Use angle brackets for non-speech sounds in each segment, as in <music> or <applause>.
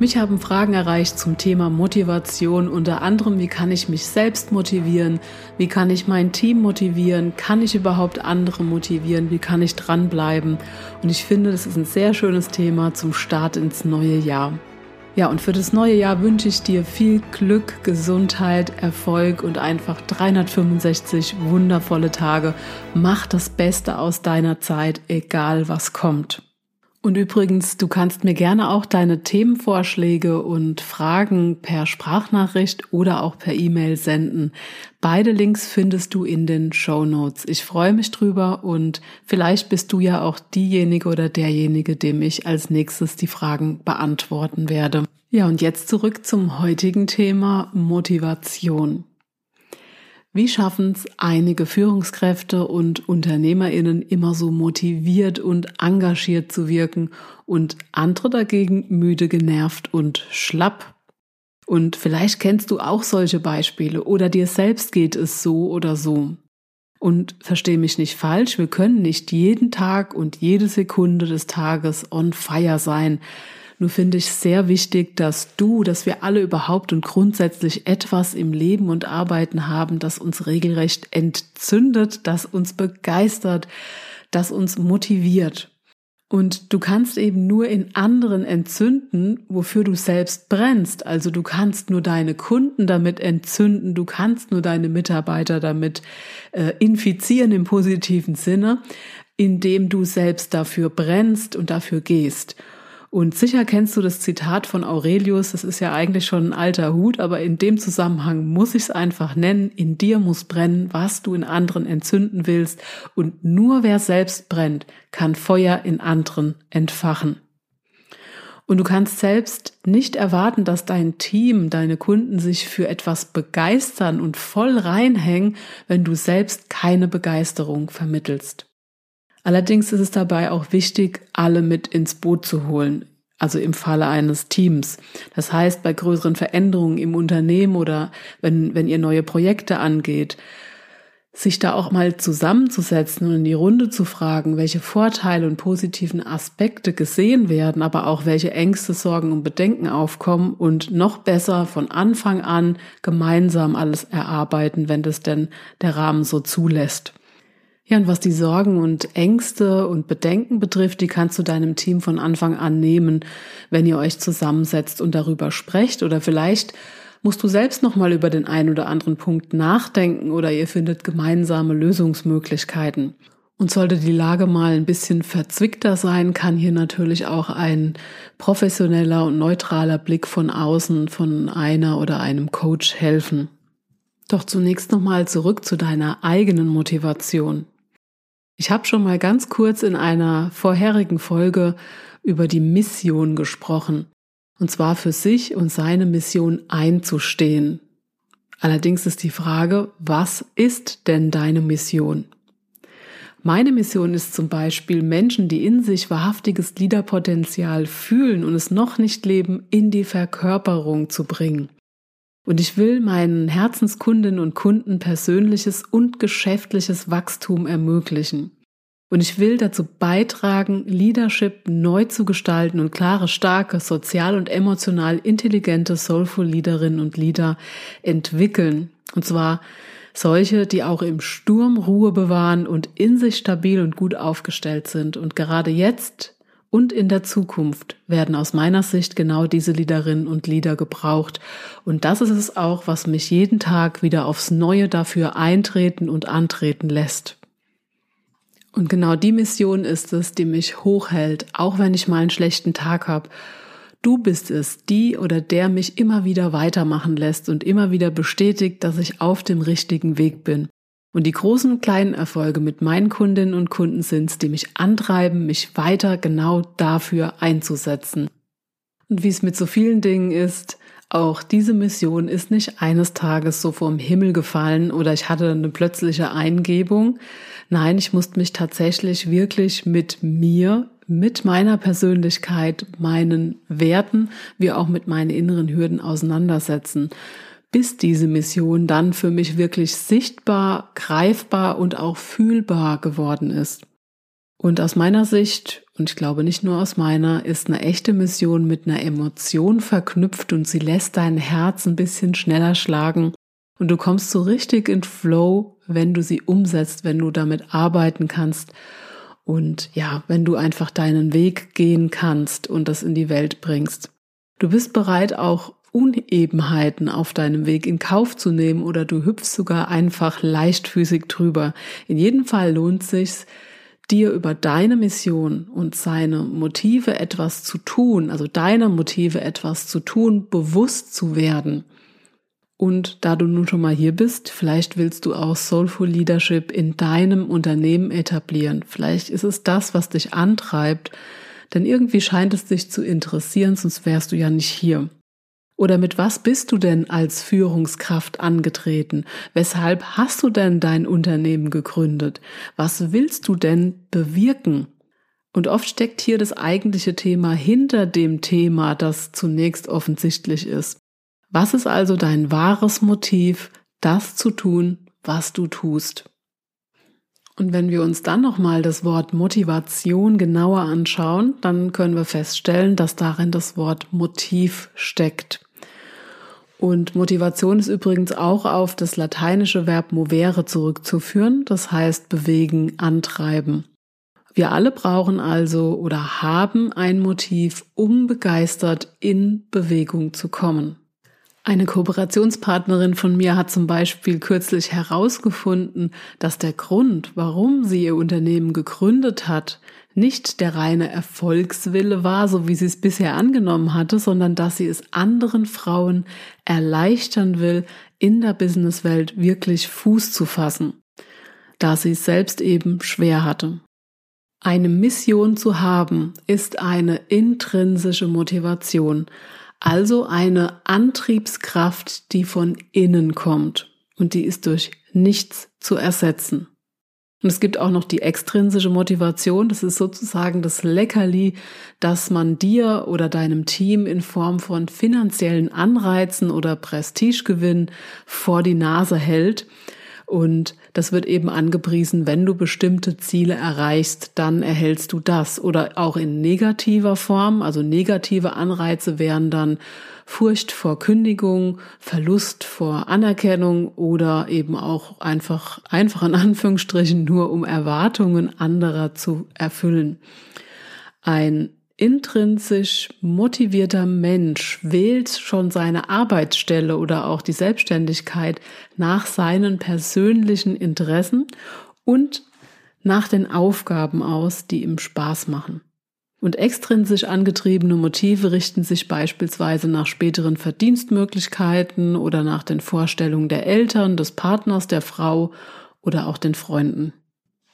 Mich haben Fragen erreicht zum Thema Motivation, unter anderem, wie kann ich mich selbst motivieren, wie kann ich mein Team motivieren, kann ich überhaupt andere motivieren, wie kann ich dranbleiben. Und ich finde, das ist ein sehr schönes Thema zum Start ins neue Jahr. Ja, und für das neue Jahr wünsche ich dir viel Glück, Gesundheit, Erfolg und einfach 365 wundervolle Tage. Mach das Beste aus deiner Zeit, egal was kommt. Und übrigens, du kannst mir gerne auch deine Themenvorschläge und Fragen per Sprachnachricht oder auch per E-Mail senden. Beide Links findest du in den Show Notes. Ich freue mich drüber und vielleicht bist du ja auch diejenige oder derjenige, dem ich als nächstes die Fragen beantworten werde. Ja, und jetzt zurück zum heutigen Thema Motivation. Wie schaffen es einige Führungskräfte und Unternehmerinnen immer so motiviert und engagiert zu wirken und andere dagegen müde, genervt und schlapp? Und vielleicht kennst du auch solche Beispiele oder dir selbst geht es so oder so. Und versteh mich nicht falsch, wir können nicht jeden Tag und jede Sekunde des Tages on fire sein. Nur finde ich sehr wichtig, dass du, dass wir alle überhaupt und grundsätzlich etwas im Leben und Arbeiten haben, das uns regelrecht entzündet, das uns begeistert, das uns motiviert. Und du kannst eben nur in anderen entzünden, wofür du selbst brennst. Also du kannst nur deine Kunden damit entzünden, du kannst nur deine Mitarbeiter damit äh, infizieren im positiven Sinne, indem du selbst dafür brennst und dafür gehst. Und sicher kennst du das Zitat von Aurelius, das ist ja eigentlich schon ein alter Hut, aber in dem Zusammenhang muss ich es einfach nennen, in dir muss brennen, was du in anderen entzünden willst, und nur wer selbst brennt, kann Feuer in anderen entfachen. Und du kannst selbst nicht erwarten, dass dein Team, deine Kunden sich für etwas begeistern und voll reinhängen, wenn du selbst keine Begeisterung vermittelst. Allerdings ist es dabei auch wichtig, alle mit ins Boot zu holen, also im Falle eines Teams. Das heißt, bei größeren Veränderungen im Unternehmen oder wenn, wenn ihr neue Projekte angeht, sich da auch mal zusammenzusetzen und in die Runde zu fragen, welche Vorteile und positiven Aspekte gesehen werden, aber auch welche Ängste, Sorgen und Bedenken aufkommen und noch besser von Anfang an gemeinsam alles erarbeiten, wenn das denn der Rahmen so zulässt. Ja, und was die Sorgen und Ängste und Bedenken betrifft, die kannst du deinem Team von Anfang an nehmen, wenn ihr euch zusammensetzt und darüber sprecht oder vielleicht musst du selbst noch mal über den einen oder anderen Punkt nachdenken oder ihr findet gemeinsame Lösungsmöglichkeiten. Und sollte die Lage mal ein bisschen verzwickter sein, kann hier natürlich auch ein professioneller und neutraler Blick von außen von einer oder einem Coach helfen. Doch zunächst nochmal zurück zu deiner eigenen Motivation. Ich habe schon mal ganz kurz in einer vorherigen Folge über die Mission gesprochen, und zwar für sich und seine Mission einzustehen. Allerdings ist die Frage, was ist denn deine Mission? Meine Mission ist zum Beispiel, Menschen, die in sich wahrhaftiges Liederpotenzial fühlen und es noch nicht leben, in die Verkörperung zu bringen. Und ich will meinen Herzenskundinnen und Kunden persönliches und geschäftliches Wachstum ermöglichen. Und ich will dazu beitragen, Leadership neu zu gestalten und klare, starke, sozial und emotional intelligente, soulful Leaderinnen und Leader entwickeln. Und zwar solche, die auch im Sturm Ruhe bewahren und in sich stabil und gut aufgestellt sind und gerade jetzt und in der Zukunft werden aus meiner Sicht genau diese Liederinnen und Lieder gebraucht. Und das ist es auch, was mich jeden Tag wieder aufs Neue dafür eintreten und antreten lässt. Und genau die Mission ist es, die mich hochhält, auch wenn ich mal einen schlechten Tag habe. Du bist es, die oder der mich immer wieder weitermachen lässt und immer wieder bestätigt, dass ich auf dem richtigen Weg bin. Und die großen und kleinen Erfolge mit meinen Kundinnen und Kunden sind die mich antreiben, mich weiter genau dafür einzusetzen. Und wie es mit so vielen Dingen ist, auch diese Mission ist nicht eines Tages so vom Himmel gefallen oder ich hatte eine plötzliche Eingebung. Nein, ich musste mich tatsächlich wirklich mit mir, mit meiner Persönlichkeit, meinen Werten, wie auch mit meinen inneren Hürden auseinandersetzen bis diese Mission dann für mich wirklich sichtbar, greifbar und auch fühlbar geworden ist. Und aus meiner Sicht, und ich glaube nicht nur aus meiner, ist eine echte Mission mit einer Emotion verknüpft und sie lässt dein Herz ein bisschen schneller schlagen und du kommst so richtig in Flow, wenn du sie umsetzt, wenn du damit arbeiten kannst und ja, wenn du einfach deinen Weg gehen kannst und das in die Welt bringst. Du bist bereit, auch Unebenheiten auf deinem Weg in Kauf zu nehmen oder du hüpfst sogar einfach leichtfüßig drüber. In jedem Fall lohnt sich's, dir über deine Mission und seine Motive etwas zu tun, also deiner Motive etwas zu tun, bewusst zu werden. Und da du nun schon mal hier bist, vielleicht willst du auch Soulful Leadership in deinem Unternehmen etablieren. Vielleicht ist es das, was dich antreibt, denn irgendwie scheint es dich zu interessieren, sonst wärst du ja nicht hier. Oder mit was bist du denn als Führungskraft angetreten? Weshalb hast du denn dein Unternehmen gegründet? Was willst du denn bewirken? Und oft steckt hier das eigentliche Thema hinter dem Thema, das zunächst offensichtlich ist. Was ist also dein wahres Motiv, das zu tun, was du tust? Und wenn wir uns dann nochmal das Wort Motivation genauer anschauen, dann können wir feststellen, dass darin das Wort Motiv steckt. Und Motivation ist übrigens auch auf das lateinische Verb movere zurückzuführen, das heißt bewegen, antreiben. Wir alle brauchen also oder haben ein Motiv, um begeistert in Bewegung zu kommen. Eine Kooperationspartnerin von mir hat zum Beispiel kürzlich herausgefunden, dass der Grund, warum sie ihr Unternehmen gegründet hat, nicht der reine Erfolgswille war, so wie sie es bisher angenommen hatte, sondern dass sie es anderen Frauen erleichtern will, in der Businesswelt wirklich Fuß zu fassen, da sie es selbst eben schwer hatte. Eine Mission zu haben ist eine intrinsische Motivation, also eine Antriebskraft, die von innen kommt und die ist durch nichts zu ersetzen. Und es gibt auch noch die extrinsische Motivation. Das ist sozusagen das Leckerli, das man dir oder deinem Team in Form von finanziellen Anreizen oder Prestigegewinn vor die Nase hält. Und das wird eben angepriesen, wenn du bestimmte Ziele erreichst, dann erhältst du das. Oder auch in negativer Form, also negative Anreize wären dann Furcht vor Kündigung, Verlust vor Anerkennung oder eben auch einfach, einfach in Anführungsstrichen nur um Erwartungen anderer zu erfüllen. Ein intrinsisch motivierter Mensch wählt schon seine Arbeitsstelle oder auch die Selbstständigkeit nach seinen persönlichen Interessen und nach den Aufgaben aus, die ihm Spaß machen. Und extrinsisch angetriebene Motive richten sich beispielsweise nach späteren Verdienstmöglichkeiten oder nach den Vorstellungen der Eltern, des Partners, der Frau oder auch den Freunden.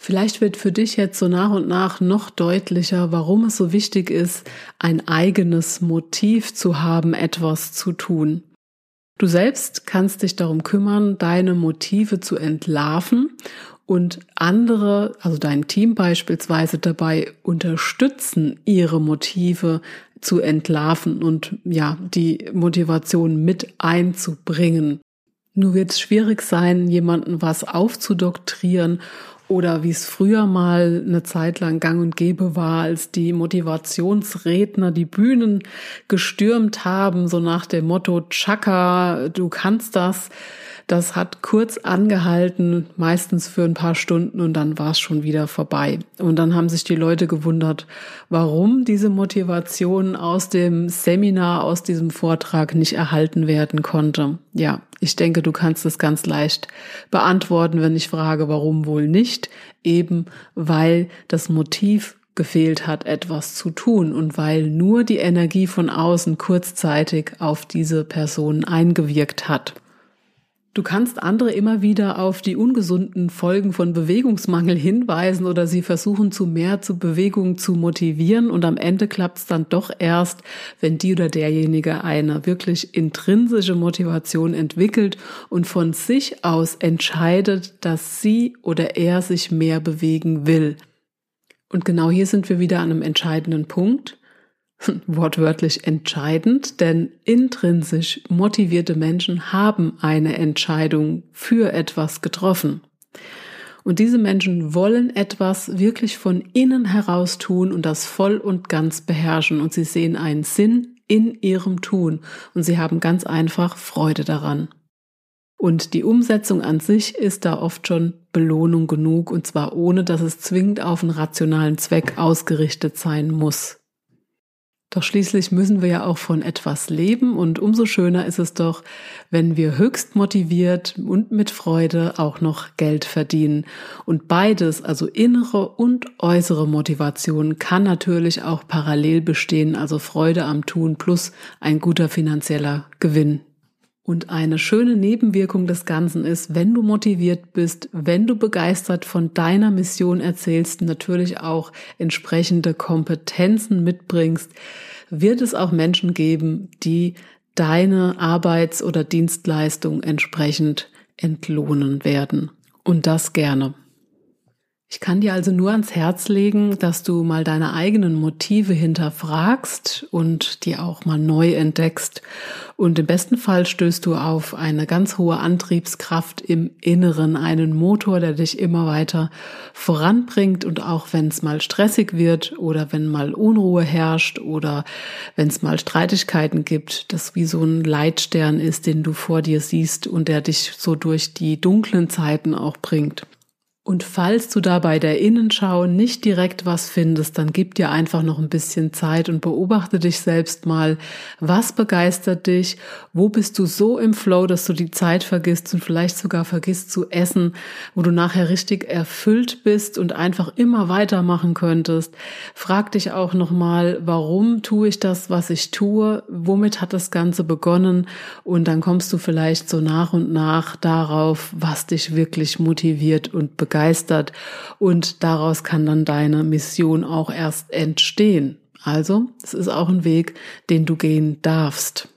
Vielleicht wird für dich jetzt so nach und nach noch deutlicher, warum es so wichtig ist, ein eigenes Motiv zu haben, etwas zu tun. Du selbst kannst dich darum kümmern, deine Motive zu entlarven und andere, also dein Team beispielsweise dabei unterstützen, ihre Motive zu entlarven und ja, die Motivation mit einzubringen. Nur wird es schwierig sein, jemanden was aufzudoktrieren oder wie es früher mal eine Zeit lang gang und gäbe war, als die Motivationsredner die Bühnen gestürmt haben, so nach dem Motto, Chaka, du kannst das Das hat kurz angehalten, meistens für ein paar Stunden und dann war es schon wieder vorbei. Und dann haben sich die Leute gewundert, warum diese Motivation aus dem Seminar, aus diesem Vortrag nicht erhalten werden konnte. Ja, ich denke, du kannst es ganz leicht beantworten, wenn ich frage, warum wohl nicht. Eben weil das Motiv gefehlt hat, etwas zu tun und weil nur die Energie von außen kurzzeitig auf diese Person eingewirkt hat. Du kannst andere immer wieder auf die ungesunden Folgen von Bewegungsmangel hinweisen oder sie versuchen zu mehr zu Bewegung zu motivieren und am Ende klappt es dann doch erst, wenn die oder derjenige eine wirklich intrinsische Motivation entwickelt und von sich aus entscheidet, dass sie oder er sich mehr bewegen will. Und genau hier sind wir wieder an einem entscheidenden Punkt. <laughs> Wortwörtlich entscheidend, denn intrinsisch motivierte Menschen haben eine Entscheidung für etwas getroffen. Und diese Menschen wollen etwas wirklich von innen heraus tun und das voll und ganz beherrschen. Und sie sehen einen Sinn in ihrem Tun und sie haben ganz einfach Freude daran. Und die Umsetzung an sich ist da oft schon Belohnung genug und zwar ohne, dass es zwingend auf einen rationalen Zweck ausgerichtet sein muss. Doch schließlich müssen wir ja auch von etwas leben und umso schöner ist es doch, wenn wir höchst motiviert und mit Freude auch noch Geld verdienen. Und beides, also innere und äußere Motivation, kann natürlich auch parallel bestehen, also Freude am Tun plus ein guter finanzieller Gewinn. Und eine schöne Nebenwirkung des Ganzen ist, wenn du motiviert bist, wenn du begeistert von deiner Mission erzählst, natürlich auch entsprechende Kompetenzen mitbringst, wird es auch Menschen geben, die deine Arbeits- oder Dienstleistung entsprechend entlohnen werden. Und das gerne. Ich kann dir also nur ans Herz legen, dass du mal deine eigenen Motive hinterfragst und die auch mal neu entdeckst. Und im besten Fall stößt du auf eine ganz hohe Antriebskraft im Inneren, einen Motor, der dich immer weiter voranbringt. Und auch wenn es mal stressig wird oder wenn mal Unruhe herrscht oder wenn es mal Streitigkeiten gibt, das wie so ein Leitstern ist, den du vor dir siehst und der dich so durch die dunklen Zeiten auch bringt. Und falls du da bei der Innenschau nicht direkt was findest, dann gib dir einfach noch ein bisschen Zeit und beobachte dich selbst mal. Was begeistert dich? Wo bist du so im Flow, dass du die Zeit vergisst und vielleicht sogar vergisst zu essen, wo du nachher richtig erfüllt bist und einfach immer weitermachen könntest? Frag dich auch nochmal, warum tue ich das, was ich tue? Womit hat das Ganze begonnen? Und dann kommst du vielleicht so nach und nach darauf, was dich wirklich motiviert und begeistert begeistert und daraus kann dann deine Mission auch erst entstehen. Also, es ist auch ein Weg, den du gehen darfst.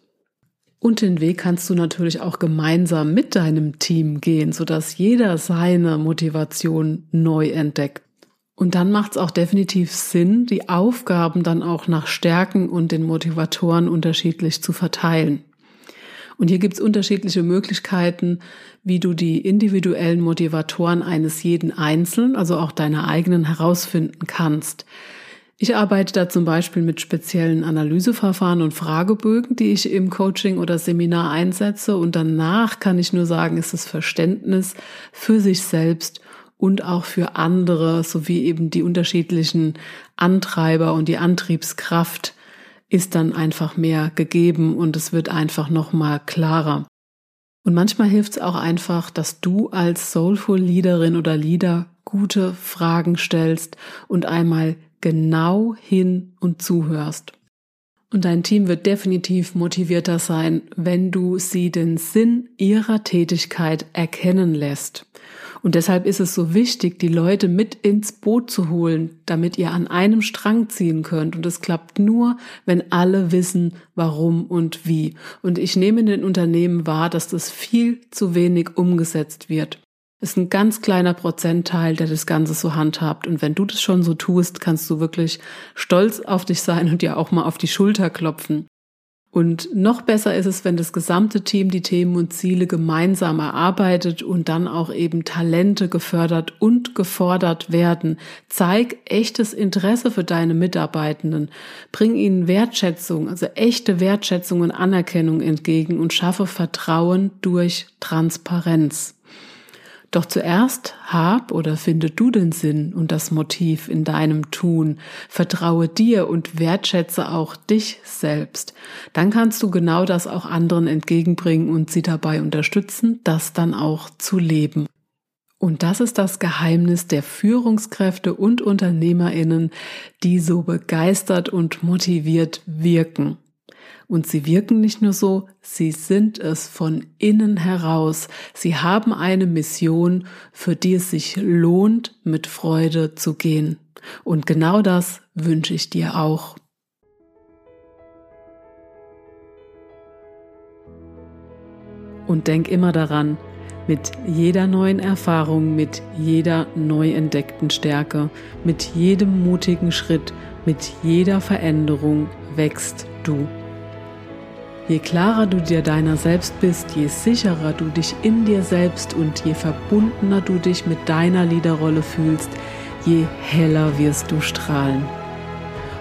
Und den Weg kannst du natürlich auch gemeinsam mit deinem Team gehen, sodass jeder seine Motivation neu entdeckt. Und dann macht es auch definitiv Sinn, die Aufgaben dann auch nach Stärken und den Motivatoren unterschiedlich zu verteilen. Und hier gibt es unterschiedliche Möglichkeiten, wie du die individuellen Motivatoren eines jeden Einzelnen, also auch deiner eigenen, herausfinden kannst. Ich arbeite da zum Beispiel mit speziellen Analyseverfahren und Fragebögen, die ich im Coaching oder Seminar einsetze. Und danach kann ich nur sagen, ist das Verständnis für sich selbst und auch für andere sowie eben die unterschiedlichen Antreiber und die Antriebskraft ist dann einfach mehr gegeben und es wird einfach noch mal klarer. Und manchmal hilft es auch einfach, dass du als Soulful Leaderin oder Leader gute Fragen stellst und einmal genau hin und zuhörst. Und dein Team wird definitiv motivierter sein, wenn du sie den Sinn ihrer Tätigkeit erkennen lässt. Und deshalb ist es so wichtig, die Leute mit ins Boot zu holen, damit ihr an einem Strang ziehen könnt. Und es klappt nur, wenn alle wissen, warum und wie. Und ich nehme in den Unternehmen wahr, dass das viel zu wenig umgesetzt wird. Es ist ein ganz kleiner Prozentteil, der das Ganze so handhabt. Und wenn du das schon so tust, kannst du wirklich stolz auf dich sein und dir auch mal auf die Schulter klopfen. Und noch besser ist es, wenn das gesamte Team die Themen und Ziele gemeinsam erarbeitet und dann auch eben Talente gefördert und gefordert werden. Zeig echtes Interesse für deine Mitarbeitenden. Bring ihnen Wertschätzung, also echte Wertschätzung und Anerkennung entgegen und schaffe Vertrauen durch Transparenz. Doch zuerst hab oder finde du den Sinn und das Motiv in deinem Tun. Vertraue dir und wertschätze auch dich selbst. Dann kannst du genau das auch anderen entgegenbringen und sie dabei unterstützen, das dann auch zu leben. Und das ist das Geheimnis der Führungskräfte und Unternehmerinnen, die so begeistert und motiviert wirken. Und sie wirken nicht nur so, sie sind es von innen heraus. Sie haben eine Mission, für die es sich lohnt, mit Freude zu gehen. Und genau das wünsche ich dir auch. Und denk immer daran, mit jeder neuen Erfahrung, mit jeder neu entdeckten Stärke, mit jedem mutigen Schritt, mit jeder Veränderung wächst du. Je klarer du dir deiner selbst bist, je sicherer du dich in dir selbst und je verbundener du dich mit deiner Liederrolle fühlst, je heller wirst du strahlen.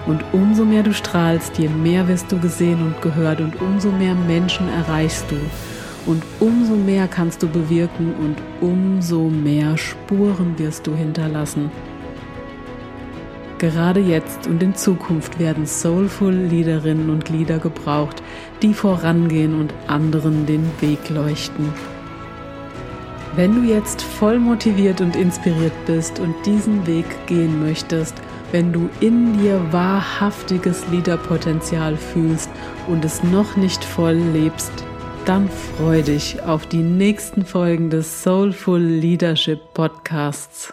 Und umso mehr du strahlst, je mehr wirst du gesehen und gehört und umso mehr Menschen erreichst du. Und umso mehr kannst du bewirken und umso mehr Spuren wirst du hinterlassen. Gerade jetzt und in Zukunft werden soulful Liederinnen und Lieder gebraucht, die vorangehen und anderen den Weg leuchten. Wenn du jetzt voll motiviert und inspiriert bist und diesen Weg gehen möchtest, wenn du in dir wahrhaftiges Liederpotenzial fühlst und es noch nicht voll lebst, dann freu dich auf die nächsten Folgen des Soulful Leadership Podcasts.